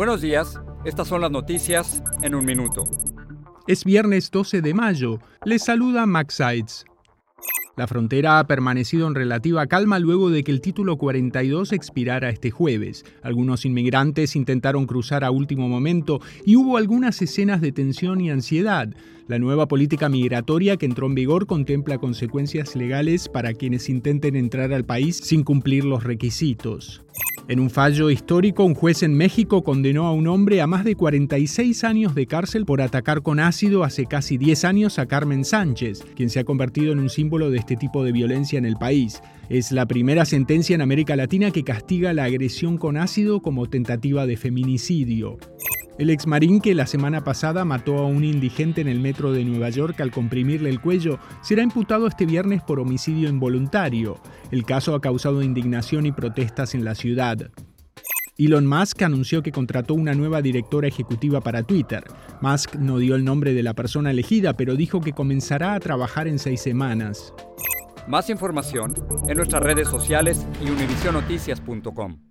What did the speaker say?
Buenos días, estas son las noticias en un minuto. Es viernes 12 de mayo. Les saluda Max Sides. La frontera ha permanecido en relativa calma luego de que el título 42 expirara este jueves. Algunos inmigrantes intentaron cruzar a último momento y hubo algunas escenas de tensión y ansiedad. La nueva política migratoria que entró en vigor contempla consecuencias legales para quienes intenten entrar al país sin cumplir los requisitos. En un fallo histórico, un juez en México condenó a un hombre a más de 46 años de cárcel por atacar con ácido hace casi 10 años a Carmen Sánchez, quien se ha convertido en un símbolo de este tipo de violencia en el país. Es la primera sentencia en América Latina que castiga la agresión con ácido como tentativa de feminicidio. El exmarín que la semana pasada mató a un indigente en el metro de Nueva York al comprimirle el cuello será imputado este viernes por homicidio involuntario. El caso ha causado indignación y protestas en la ciudad. Elon Musk anunció que contrató una nueva directora ejecutiva para Twitter. Musk no dio el nombre de la persona elegida, pero dijo que comenzará a trabajar en seis semanas. Más información en nuestras redes sociales y univisionoticias.com.